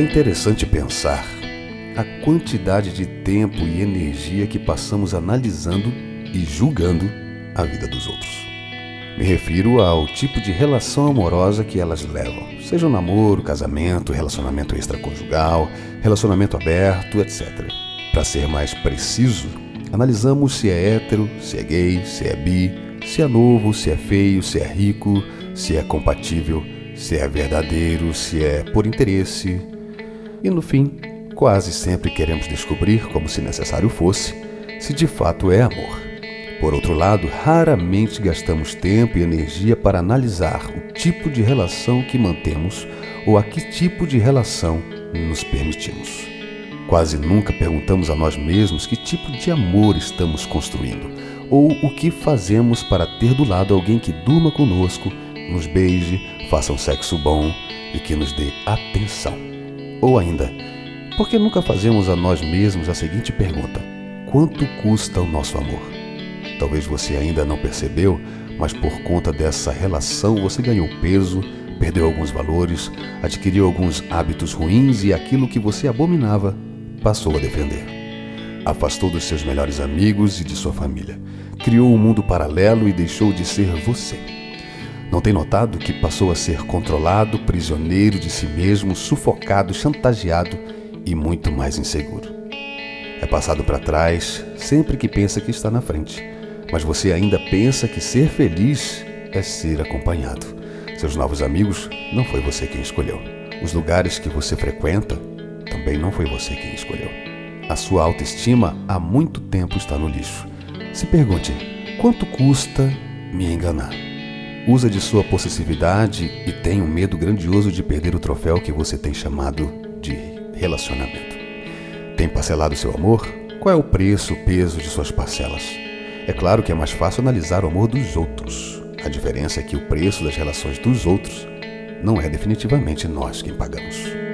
interessante pensar a quantidade de tempo e energia que passamos analisando e julgando a vida dos outros. Me refiro ao tipo de relação amorosa que elas levam, seja um namoro, casamento, relacionamento extraconjugal, relacionamento aberto, etc. Para ser mais preciso, analisamos se é hétero, se é gay, se é bi, se é novo, se é feio, se é rico, se é compatível, se é verdadeiro, se é por interesse. E no fim, quase sempre queremos descobrir, como se necessário fosse, se de fato é amor. Por outro lado, raramente gastamos tempo e energia para analisar o tipo de relação que mantemos ou a que tipo de relação nos permitimos. Quase nunca perguntamos a nós mesmos que tipo de amor estamos construindo ou o que fazemos para ter do lado alguém que durma conosco, nos beije, faça um sexo bom e que nos dê atenção. Ou ainda, por que nunca fazemos a nós mesmos a seguinte pergunta: quanto custa o nosso amor? Talvez você ainda não percebeu, mas por conta dessa relação você ganhou peso, perdeu alguns valores, adquiriu alguns hábitos ruins e aquilo que você abominava passou a defender. Afastou dos seus melhores amigos e de sua família. Criou um mundo paralelo e deixou de ser você. Não tem notado que passou a ser controlado, prisioneiro de si mesmo, sufocado, chantageado e muito mais inseguro? É passado para trás sempre que pensa que está na frente mas você ainda pensa que ser feliz é ser acompanhado. Seus novos amigos não foi você quem escolheu. Os lugares que você frequenta também não foi você quem escolheu. A sua autoestima há muito tempo está no lixo. Se pergunte: quanto custa me enganar? Usa de sua possessividade e tem um medo grandioso de perder o troféu que você tem chamado de relacionamento. Tem parcelado seu amor? Qual é o preço, o peso de suas parcelas? É claro que é mais fácil analisar o amor dos outros. A diferença é que o preço das relações dos outros não é definitivamente nós quem pagamos.